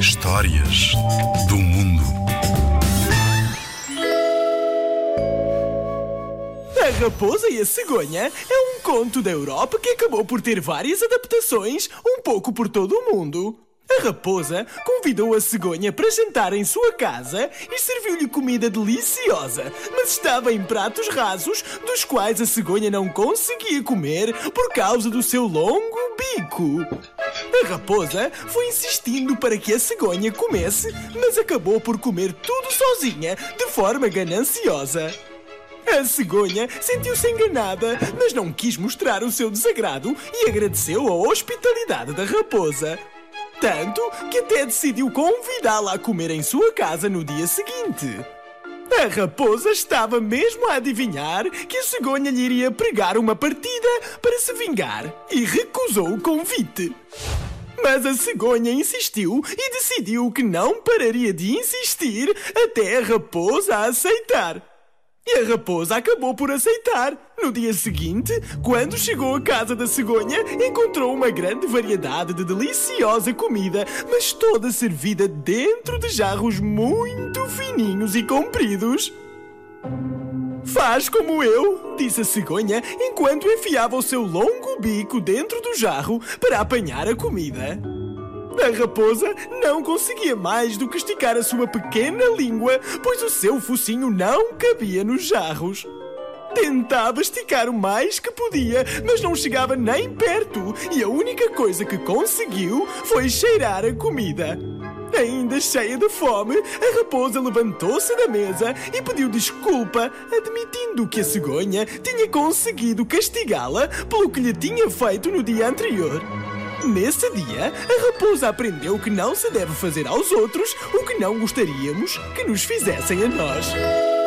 Histórias do mundo. A Raposa e a Cegonha é um conto da Europa que acabou por ter várias adaptações, um pouco por todo o mundo. A raposa convidou a cegonha para jantar em sua casa e serviu-lhe comida deliciosa, mas estava em pratos rasos, dos quais a cegonha não conseguia comer por causa do seu longo bico. A raposa foi insistindo para que a cegonha comesse, mas acabou por comer tudo sozinha, de forma gananciosa. A cegonha sentiu-se enganada, mas não quis mostrar o seu desagrado e agradeceu a hospitalidade da raposa. Tanto que até decidiu convidá-la a comer em sua casa no dia seguinte. A raposa estava mesmo a adivinhar que a cegonha lhe iria pregar uma partida para se vingar e recusou o convite. Mas a cegonha insistiu e decidiu que não pararia de insistir até a raposa aceitar. E a raposa acabou por aceitar. No dia seguinte, quando chegou à casa da cegonha, encontrou uma grande variedade de deliciosa comida, mas toda servida dentro de jarros muito fininhos e compridos. Faz como eu, disse a cegonha enquanto enfiava o seu longo bico dentro do jarro para apanhar a comida. A raposa não conseguia mais do que esticar a sua pequena língua, pois o seu focinho não cabia nos jarros. Tentava esticar o mais que podia, mas não chegava nem perto, e a única coisa que conseguiu foi cheirar a comida. Ainda cheia de fome, a raposa levantou-se da mesa e pediu desculpa, admitindo que a cegonha tinha conseguido castigá-la pelo que lhe tinha feito no dia anterior. Nesse dia, a raposa aprendeu que não se deve fazer aos outros o que não gostaríamos que nos fizessem a nós.